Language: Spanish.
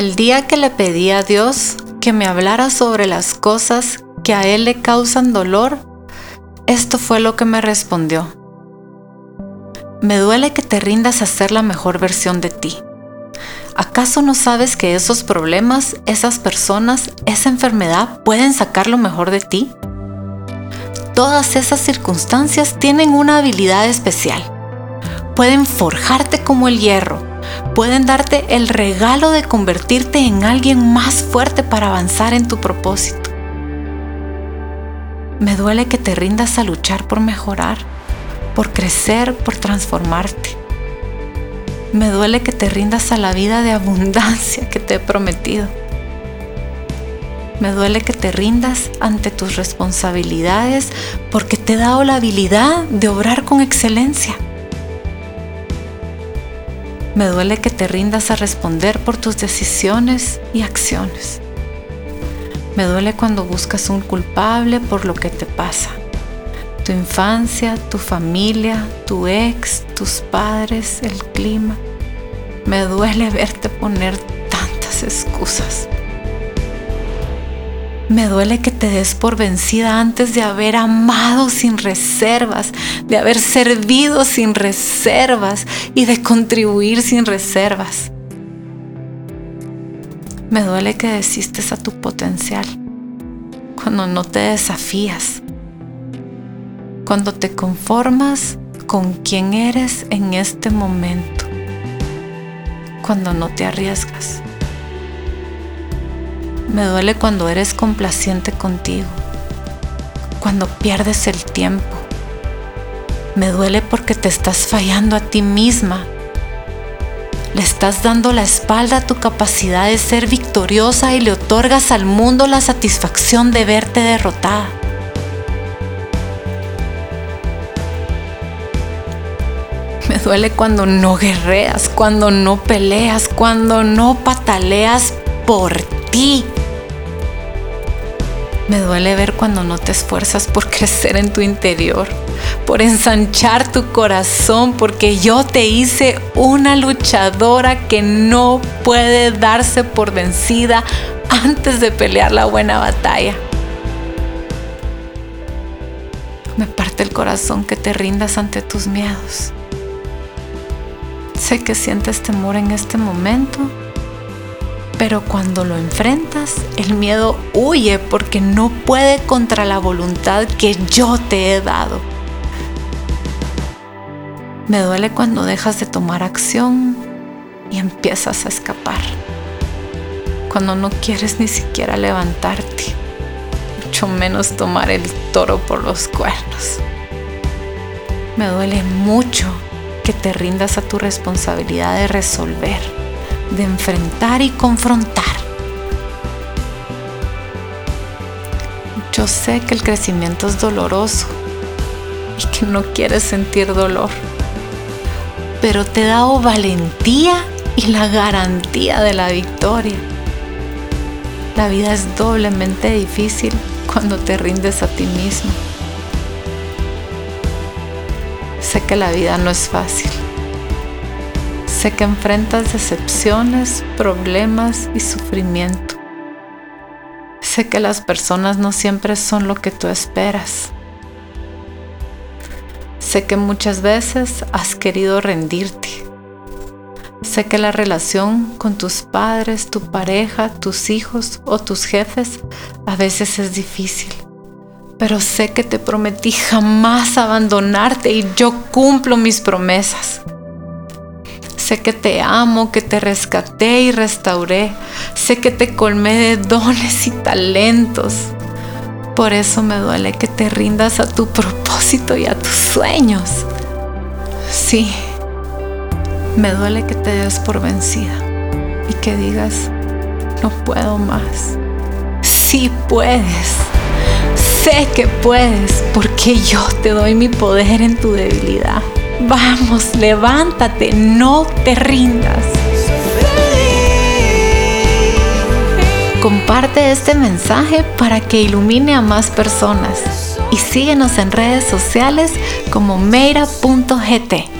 El día que le pedí a Dios que me hablara sobre las cosas que a Él le causan dolor, esto fue lo que me respondió. Me duele que te rindas a ser la mejor versión de ti. ¿Acaso no sabes que esos problemas, esas personas, esa enfermedad pueden sacar lo mejor de ti? Todas esas circunstancias tienen una habilidad especial. Pueden forjarte como el hierro, pueden darte el regalo de convertirte en alguien más fuerte para avanzar en tu propósito. Me duele que te rindas a luchar por mejorar, por crecer, por transformarte. Me duele que te rindas a la vida de abundancia que te he prometido. Me duele que te rindas ante tus responsabilidades porque te he dado la habilidad de obrar con excelencia. Me duele que te rindas a responder por tus decisiones y acciones. Me duele cuando buscas un culpable por lo que te pasa. Tu infancia, tu familia, tu ex, tus padres, el clima. Me duele verte poner tantas excusas. Me duele que te des por vencida antes de haber amado sin reservas, de haber servido sin reservas y de contribuir sin reservas. Me duele que desistes a tu potencial cuando no te desafías, cuando te conformas con quien eres en este momento, cuando no te arriesgas. Me duele cuando eres complaciente contigo, cuando pierdes el tiempo. Me duele porque te estás fallando a ti misma. Le estás dando la espalda a tu capacidad de ser victoriosa y le otorgas al mundo la satisfacción de verte derrotada. Me duele cuando no guerreas, cuando no peleas, cuando no pataleas por ti. Me duele ver cuando no te esfuerzas por crecer en tu interior, por ensanchar tu corazón, porque yo te hice una luchadora que no puede darse por vencida antes de pelear la buena batalla. Me parte el corazón que te rindas ante tus miedos. Sé que sientes temor en este momento pero cuando lo enfrentas, el miedo huye porque no puede contra la voluntad que yo te he dado. Me duele cuando dejas de tomar acción y empiezas a escapar. Cuando no quieres ni siquiera levantarte, mucho menos tomar el toro por los cuernos. Me duele mucho que te rindas a tu responsabilidad de resolver de enfrentar y confrontar. Yo sé que el crecimiento es doloroso y que no quieres sentir dolor, pero te he dado valentía y la garantía de la victoria. La vida es doblemente difícil cuando te rindes a ti mismo. Sé que la vida no es fácil Sé que enfrentas decepciones, problemas y sufrimiento. Sé que las personas no siempre son lo que tú esperas. Sé que muchas veces has querido rendirte. Sé que la relación con tus padres, tu pareja, tus hijos o tus jefes a veces es difícil. Pero sé que te prometí jamás abandonarte y yo cumplo mis promesas. Sé que te amo, que te rescaté y restauré. Sé que te colmé de dones y talentos. Por eso me duele que te rindas a tu propósito y a tus sueños. Sí, me duele que te des por vencida y que digas, no puedo más. Sí puedes. Sé que puedes porque yo te doy mi poder en tu debilidad. Vamos, levántate, no te rindas. Comparte este mensaje para que ilumine a más personas y síguenos en redes sociales como meira.gt.